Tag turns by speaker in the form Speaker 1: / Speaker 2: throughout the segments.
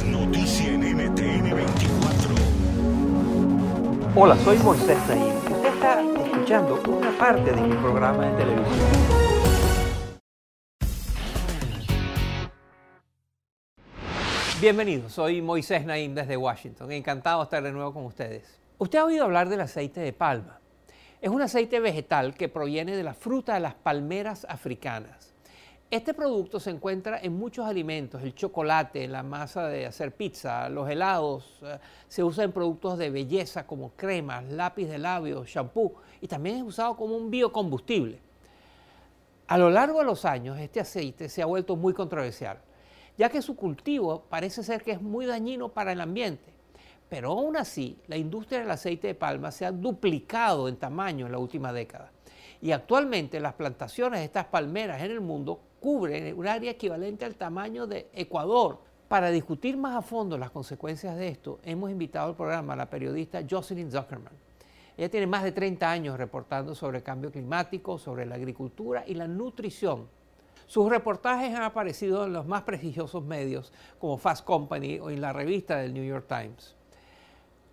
Speaker 1: Noticia en NTN 24.
Speaker 2: Hola, soy Moisés Naim. Usted está escuchando una parte de mi programa de televisión. Bienvenidos, soy Moisés Naim desde Washington. Encantado de estar de nuevo con ustedes. Usted ha oído hablar del aceite de palma. Es un aceite vegetal que proviene de la fruta de las palmeras africanas. Este producto se encuentra en muchos alimentos, el chocolate, la masa de hacer pizza, los helados, eh, se usa en productos de belleza como cremas, lápiz de labios, shampoo y también es usado como un biocombustible. A lo largo de los años, este aceite se ha vuelto muy controversial, ya que su cultivo parece ser que es muy dañino para el ambiente. Pero aún así, la industria del aceite de palma se ha duplicado en tamaño en la última década. Y actualmente las plantaciones de estas palmeras en el mundo cubren un área equivalente al tamaño de Ecuador. Para discutir más a fondo las consecuencias de esto, hemos invitado al programa a la periodista Jocelyn Zuckerman. Ella tiene más de 30 años reportando sobre el cambio climático, sobre la agricultura y la nutrición. Sus reportajes han aparecido en los más prestigiosos medios como Fast Company o en la revista del New York Times.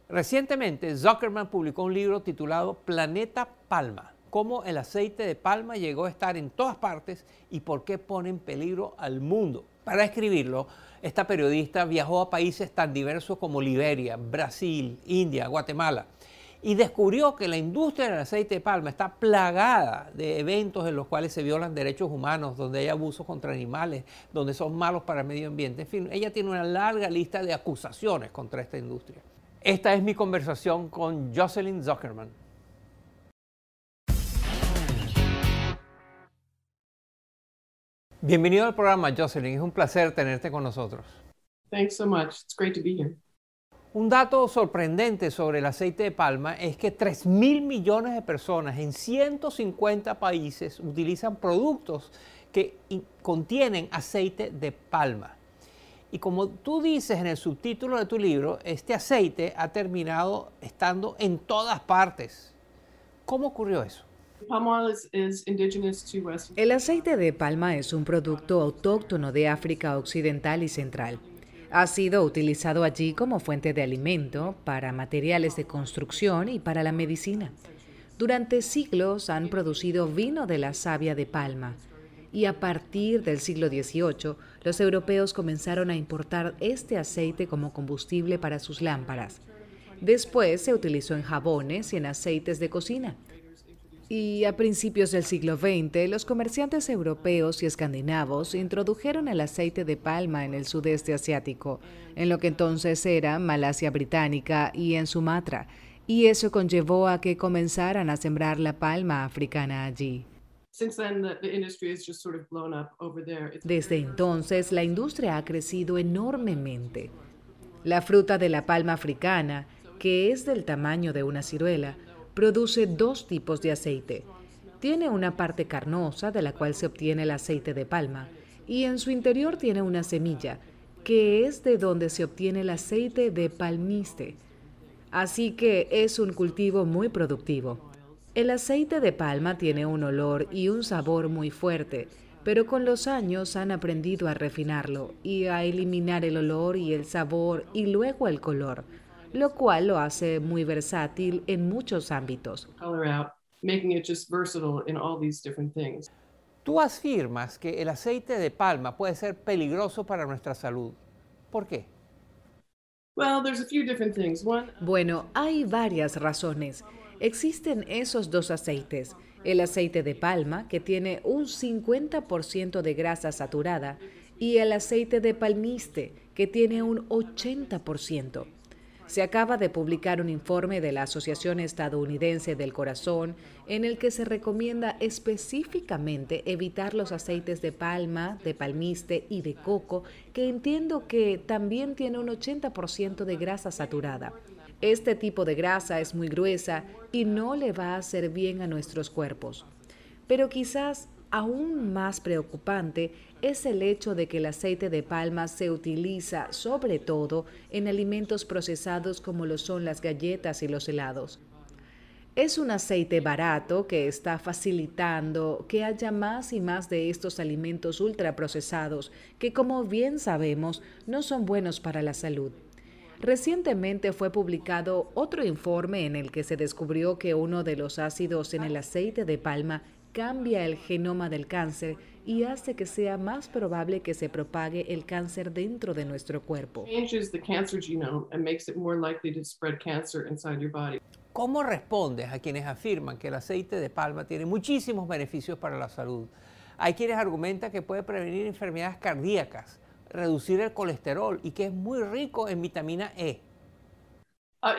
Speaker 2: Recientemente, Zuckerman publicó un libro titulado Planeta Palma, cómo el aceite de palma llegó a estar en todas partes y por qué pone en peligro al mundo. Para escribirlo, esta periodista viajó a países tan diversos como Liberia, Brasil, India, Guatemala y descubrió que la industria del aceite de palma está plagada de eventos en los cuales se violan derechos humanos, donde hay abusos contra animales, donde son malos para el medio ambiente. En fin, ella tiene una larga lista de acusaciones contra esta industria. Esta es mi conversación con Jocelyn Zuckerman. Bienvenido al programa, Jocelyn. Es un placer tenerte con nosotros.
Speaker 3: Thanks so much. It's great to be here.
Speaker 2: Un dato sorprendente sobre el aceite de palma es que 3 mil millones de personas en 150 países utilizan productos que contienen aceite de palma. Y como tú dices en el subtítulo de tu libro, este aceite ha terminado estando en todas partes. ¿Cómo ocurrió eso?
Speaker 4: El aceite de palma es un producto autóctono de África Occidental y Central. Ha sido utilizado allí como fuente de alimento, para materiales de construcción y para la medicina. Durante siglos han producido vino de la savia de palma y a partir del siglo XVIII los europeos comenzaron a importar este aceite como combustible para sus lámparas. Después se utilizó en jabones y en aceites de cocina. Y a principios del siglo XX, los comerciantes europeos y escandinavos introdujeron el aceite de palma en el sudeste asiático, en lo que entonces era Malasia Británica y en Sumatra, y eso conllevó a que comenzaran a sembrar la palma africana allí. Desde entonces, la industria ha crecido enormemente. La fruta de la palma africana, que es del tamaño de una ciruela, produce dos tipos de aceite. Tiene una parte carnosa de la cual se obtiene el aceite de palma y en su interior tiene una semilla, que es de donde se obtiene el aceite de palmiste. Así que es un cultivo muy productivo. El aceite de palma tiene un olor y un sabor muy fuerte, pero con los años han aprendido a refinarlo y a eliminar el olor y el sabor y luego el color lo cual lo hace muy versátil en muchos ámbitos.
Speaker 2: Tú afirmas que el aceite de palma puede ser peligroso para nuestra salud. ¿Por qué?
Speaker 4: Bueno, hay varias razones. Existen esos dos aceites. El aceite de palma, que tiene un 50% de grasa saturada, y el aceite de palmiste, que tiene un 80%. Se acaba de publicar un informe de la Asociación Estadounidense del Corazón en el que se recomienda específicamente evitar los aceites de palma, de palmiste y de coco, que entiendo que también tiene un 80% de grasa saturada. Este tipo de grasa es muy gruesa y no le va a hacer bien a nuestros cuerpos. Pero quizás aún más preocupante es el hecho de que el aceite de palma se utiliza sobre todo en alimentos procesados como lo son las galletas y los helados. Es un aceite barato que está facilitando que haya más y más de estos alimentos ultraprocesados que como bien sabemos no son buenos para la salud. Recientemente fue publicado otro informe en el que se descubrió que uno de los ácidos en el aceite de palma cambia el genoma del cáncer y hace que sea más probable que se propague el cáncer dentro de nuestro cuerpo.
Speaker 2: ¿Cómo respondes a quienes afirman que el aceite de palma tiene muchísimos beneficios para la salud? Hay quienes argumentan que puede prevenir enfermedades cardíacas, reducir el colesterol y que es muy rico en vitamina E.
Speaker 3: Uh,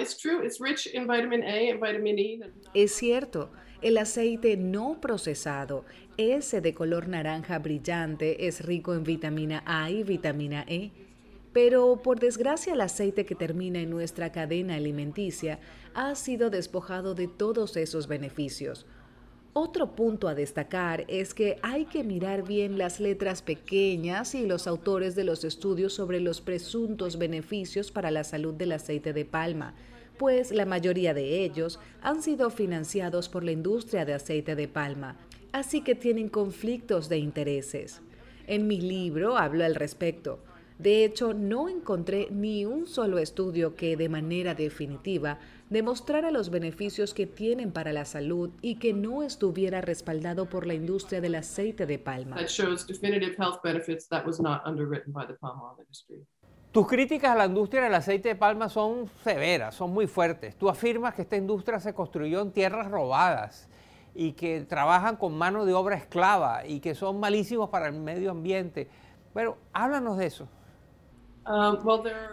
Speaker 3: e
Speaker 4: es cierto, el aceite no procesado, ese de color naranja brillante, es rico en vitamina A y vitamina E. Pero por desgracia el aceite que termina en nuestra cadena alimenticia ha sido despojado de todos esos beneficios. Otro punto a destacar es que hay que mirar bien las letras pequeñas y los autores de los estudios sobre los presuntos beneficios para la salud del aceite de palma, pues la mayoría de ellos han sido financiados por la industria de aceite de palma, así que tienen conflictos de intereses. En mi libro hablo al respecto. De hecho, no encontré ni un solo estudio que de manera definitiva demostrara los beneficios que tienen para la salud y que no estuviera respaldado por la industria del aceite de palma.
Speaker 2: Tus críticas a la industria del aceite de palma son severas, son muy fuertes. Tú afirmas que esta industria se construyó en tierras robadas y que trabajan con mano de obra esclava y que son malísimos para el medio ambiente. Pero háblanos de eso.
Speaker 4: Um,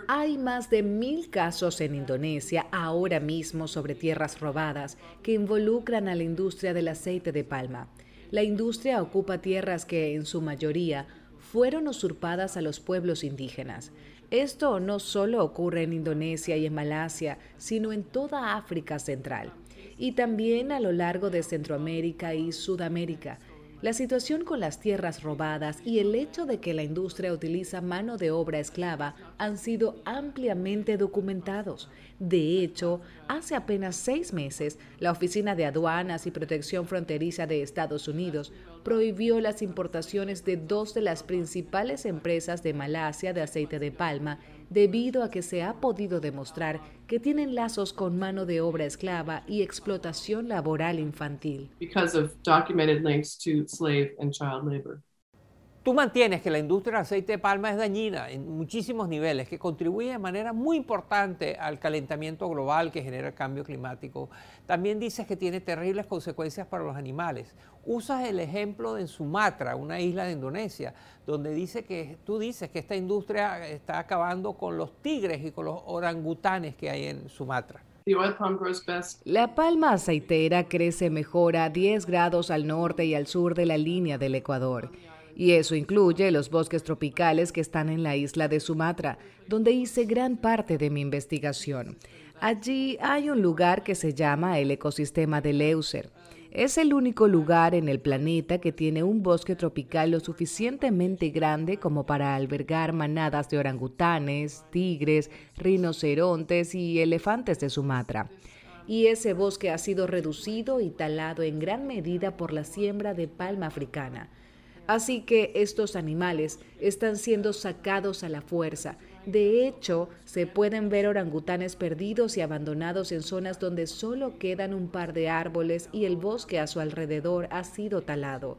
Speaker 4: Hay más de mil casos en Indonesia ahora mismo sobre tierras robadas que involucran a la industria del aceite de palma. La industria ocupa tierras que en su mayoría fueron usurpadas a los pueblos indígenas. Esto no solo ocurre en Indonesia y en Malasia, sino en toda África Central y también a lo largo de Centroamérica y Sudamérica, la situación con las tierras robadas y el hecho de que la industria utiliza mano de obra esclava han sido ampliamente documentados. De hecho, hace apenas seis meses, la Oficina de Aduanas y Protección Fronteriza de Estados Unidos prohibió las importaciones de dos de las principales empresas de Malasia de aceite de palma debido a que se ha podido demostrar que tienen lazos con mano de obra esclava y explotación laboral infantil.
Speaker 2: Tú mantienes que la industria del aceite de palma es dañina en muchísimos niveles, que contribuye de manera muy importante al calentamiento global que genera el cambio climático. También dices que tiene terribles consecuencias para los animales. Usas el ejemplo de Sumatra, una isla de Indonesia, donde dice que tú dices que esta industria está acabando con los tigres y con los orangutanes que hay en Sumatra.
Speaker 4: La palma aceitera crece mejor a 10 grados al norte y al sur de la línea del Ecuador y eso incluye los bosques tropicales que están en la isla de Sumatra, donde hice gran parte de mi investigación. Allí hay un lugar que se llama el ecosistema de Leuser. Es el único lugar en el planeta que tiene un bosque tropical lo suficientemente grande como para albergar manadas de orangutanes, tigres, rinocerontes y elefantes de Sumatra. Y ese bosque ha sido reducido y talado en gran medida por la siembra de palma africana. Así que estos animales están siendo sacados a la fuerza. De hecho, se pueden ver orangutanes perdidos y abandonados en zonas donde solo quedan un par de árboles y el bosque a su alrededor ha sido talado.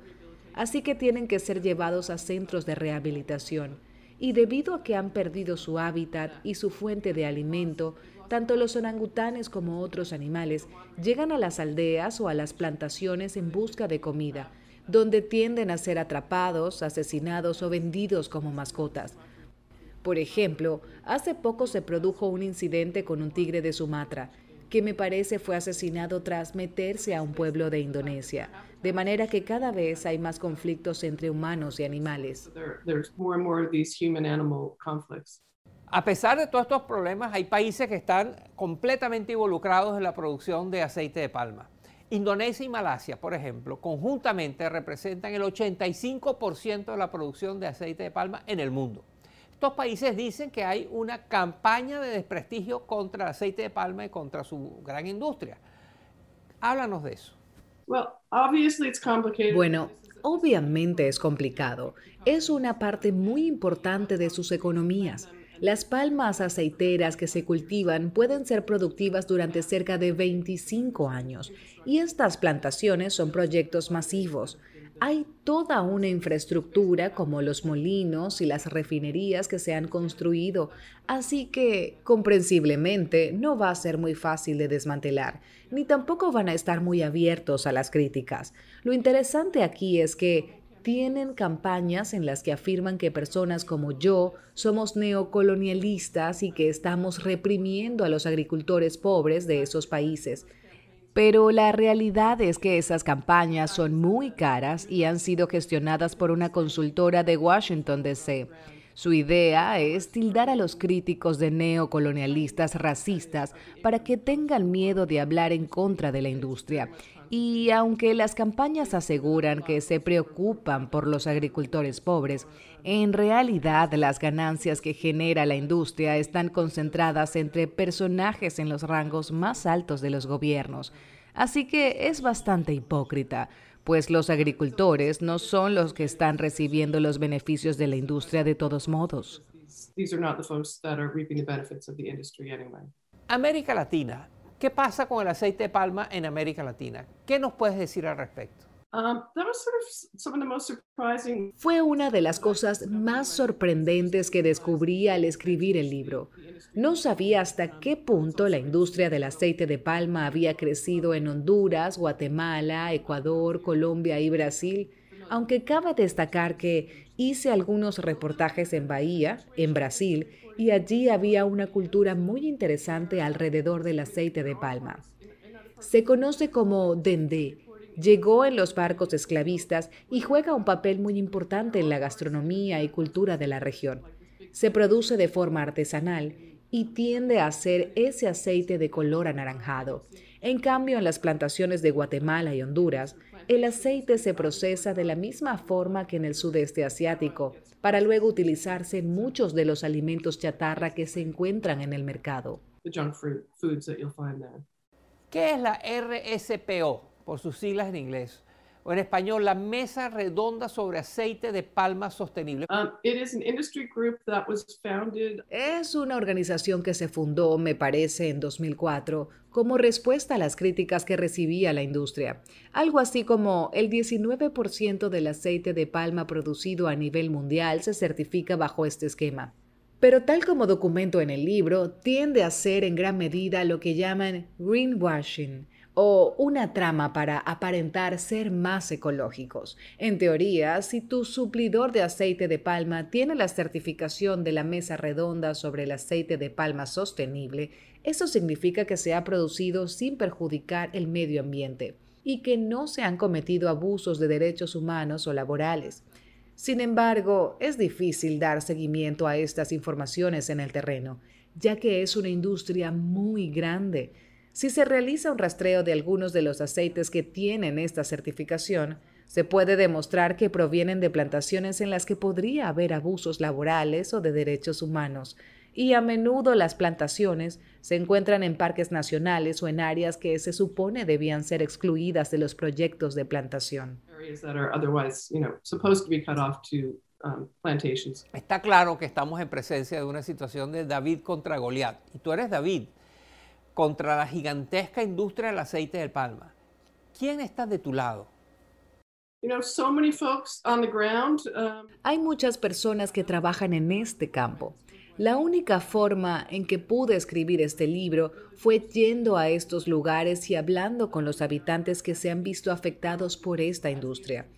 Speaker 4: así que tienen que ser llevados a centros de rehabilitación. Y debido a que han perdido su hábitat y su fuente de alimento, tanto los orangutanes como otros animales llegan a las aldeas o a las plantaciones en busca de comida, donde tienden a ser atrapados, asesinados o vendidos como mascotas. Por ejemplo, hace poco se produjo un incidente con un tigre de Sumatra, que me parece fue asesinado tras meterse a un pueblo de Indonesia, de manera que cada vez hay más conflictos entre humanos y animales.
Speaker 2: A pesar de todos estos problemas, hay países que están completamente involucrados en la producción de aceite de palma. Indonesia y Malasia, por ejemplo, conjuntamente representan el 85% de la producción de aceite de palma en el mundo. Estos países dicen que hay una campaña de desprestigio contra el aceite de palma y contra su gran industria. Háblanos de eso.
Speaker 4: Bueno, obviamente es complicado. Es una parte muy importante de sus economías. Las palmas aceiteras que se cultivan pueden ser productivas durante cerca de 25 años y estas plantaciones son proyectos masivos. Hay toda una infraestructura como los molinos y las refinerías que se han construido, así que comprensiblemente no va a ser muy fácil de desmantelar, ni tampoco van a estar muy abiertos a las críticas. Lo interesante aquí es que tienen campañas en las que afirman que personas como yo somos neocolonialistas y que estamos reprimiendo a los agricultores pobres de esos países. Pero la realidad es que esas campañas son muy caras y han sido gestionadas por una consultora de Washington, D.C. Su idea es tildar a los críticos de neocolonialistas racistas para que tengan miedo de hablar en contra de la industria y aunque las campañas aseguran que se preocupan por los agricultores pobres, en realidad las ganancias que genera la industria están concentradas entre personajes en los rangos más altos de los gobiernos. Así que es bastante hipócrita, pues los agricultores no son los que están recibiendo los beneficios de la industria de todos modos.
Speaker 2: América Latina ¿Qué pasa con el aceite de palma en América Latina? ¿Qué nos puedes decir al respecto?
Speaker 3: Um,
Speaker 4: Fue una de las cosas más sorprendentes que descubrí al escribir el libro. No sabía hasta qué punto la industria del aceite de palma había crecido en Honduras, Guatemala, Ecuador, Colombia y Brasil, aunque cabe destacar que hice algunos reportajes en Bahía, en Brasil, y allí había una cultura muy interesante alrededor del aceite de palma. Se conoce como dendé. Llegó en los barcos esclavistas y juega un papel muy importante en la gastronomía y cultura de la región. Se produce de forma artesanal y tiende a ser ese aceite de color anaranjado. En cambio, en las plantaciones de Guatemala y Honduras, el aceite se procesa de la misma forma que en el sudeste asiático, para luego utilizarse en muchos de los alimentos chatarra que se encuentran en el mercado.
Speaker 2: ¿Qué es la RSPO, por sus siglas en inglés? O en español, la Mesa Redonda sobre Aceite de Palma Sostenible.
Speaker 3: Um,
Speaker 4: es una organización que se fundó, me parece, en 2004 como respuesta a las críticas que recibía la industria. Algo así como el 19% del aceite de palma producido a nivel mundial se certifica bajo este esquema. Pero tal como documento en el libro, tiende a ser en gran medida lo que llaman greenwashing, o una trama para aparentar ser más ecológicos. En teoría, si tu suplidor de aceite de palma tiene la certificación de la mesa redonda sobre el aceite de palma sostenible, eso significa que se ha producido sin perjudicar el medio ambiente y que no se han cometido abusos de derechos humanos o laborales. Sin embargo, es difícil dar seguimiento a estas informaciones en el terreno, ya que es una industria muy grande si se realiza un rastreo de algunos de los aceites que tienen esta certificación, se puede demostrar que provienen de plantaciones en las que podría haber abusos laborales o de derechos humanos, y a menudo las plantaciones se encuentran en parques nacionales o en áreas que se supone debían ser excluidas de los proyectos de plantación.
Speaker 2: Está claro que estamos en presencia de una situación de David contra Goliat, y tú eres David contra la gigantesca industria del aceite de palma. ¿Quién está de tu lado?
Speaker 3: You know, so many folks on the ground. Um,
Speaker 4: Hay muchas personas que trabajan en este campo. La única forma en que pude escribir este libro fue yendo a estos lugares y hablando con los habitantes que se han visto afectados por esta industria.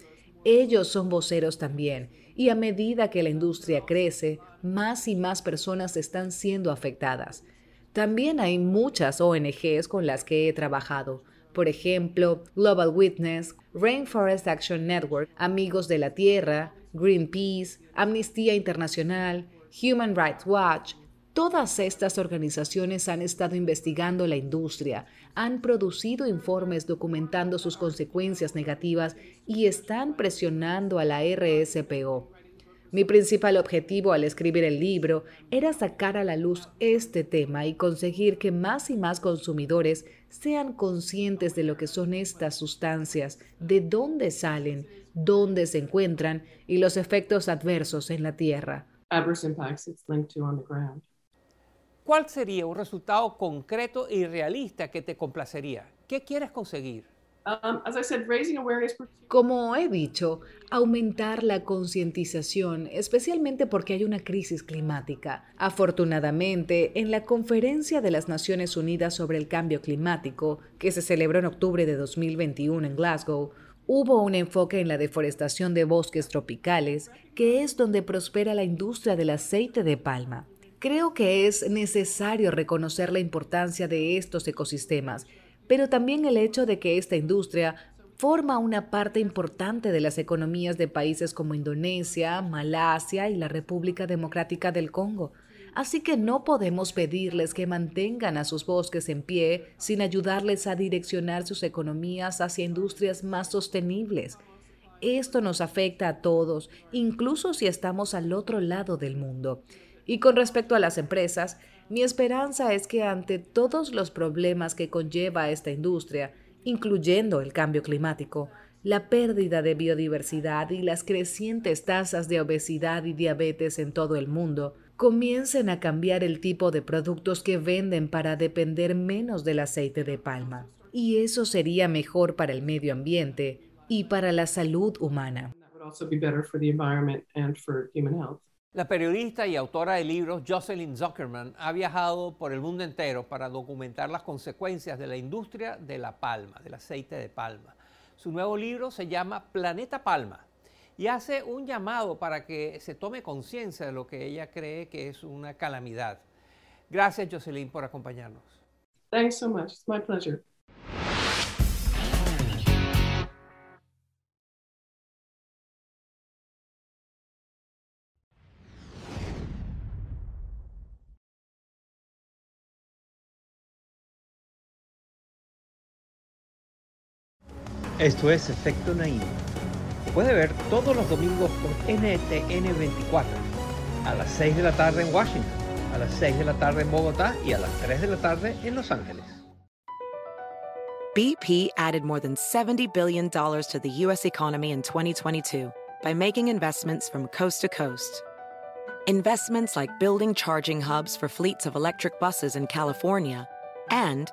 Speaker 4: Ellos son voceros también, y a medida que la industria crece, más y más personas están siendo afectadas. También hay muchas ONGs con las que he trabajado, por ejemplo, Global Witness, Rainforest Action Network, Amigos de la Tierra, Greenpeace, Amnistía Internacional, Human Rights Watch. Todas estas organizaciones han estado investigando la industria, han producido informes documentando sus consecuencias negativas y están presionando a la RSPO. Mi principal objetivo al escribir el libro era sacar a la luz este tema y conseguir que más y más consumidores sean conscientes de lo que son estas sustancias, de dónde salen, dónde se encuentran y los efectos adversos en la tierra.
Speaker 3: adverse impacts it's linked to on the ground.
Speaker 2: ¿Cuál sería un resultado concreto y realista que te complacería? ¿Qué quieres conseguir?
Speaker 3: Um.
Speaker 4: Como he dicho, aumentar la concientización, especialmente porque hay una crisis climática. Afortunadamente, en la Conferencia de las Naciones Unidas sobre el Cambio Climático, que se celebró en octubre de 2021 en Glasgow, hubo un enfoque en la deforestación de bosques tropicales, que es donde prospera la industria del aceite de palma. Creo que es necesario reconocer la importancia de estos ecosistemas, pero también el hecho de que esta industria forma una parte importante de las economías de países como Indonesia, Malasia y la República Democrática del Congo. Así que no podemos pedirles que mantengan a sus bosques en pie sin ayudarles a direccionar sus economías hacia industrias más sostenibles. Esto nos afecta a todos, incluso si estamos al otro lado del mundo. Y con respecto a las empresas, mi esperanza es que ante todos los problemas que conlleva esta industria, incluyendo el cambio climático, la pérdida de biodiversidad y las crecientes tasas de obesidad y diabetes en todo el mundo, comiencen a cambiar el tipo de productos que venden para depender menos del aceite de palma. Y eso sería mejor para el medio ambiente y para la salud humana.
Speaker 2: La periodista y autora de libros Jocelyn Zuckerman ha viajado por el mundo entero para documentar las consecuencias de la industria de la palma, del aceite de palma. Su nuevo libro se llama Planeta Palma y hace un llamado para que se tome conciencia de lo que ella cree que es una calamidad. Gracias Jocelyn por acompañarnos.
Speaker 3: Thanks so much. It's my pleasure.
Speaker 2: Esto es Efecto Naim. Puede ver todos los domingos por NTN 24, a las 6 de la tarde en Washington, a las 6 de la tarde en Bogotá y a las 3 de la tarde en Los Ángeles.
Speaker 5: BP added more than $70 billion to the U.S. economy in 2022 by making investments from coast to coast. Investments like building charging hubs for fleets of electric buses in California and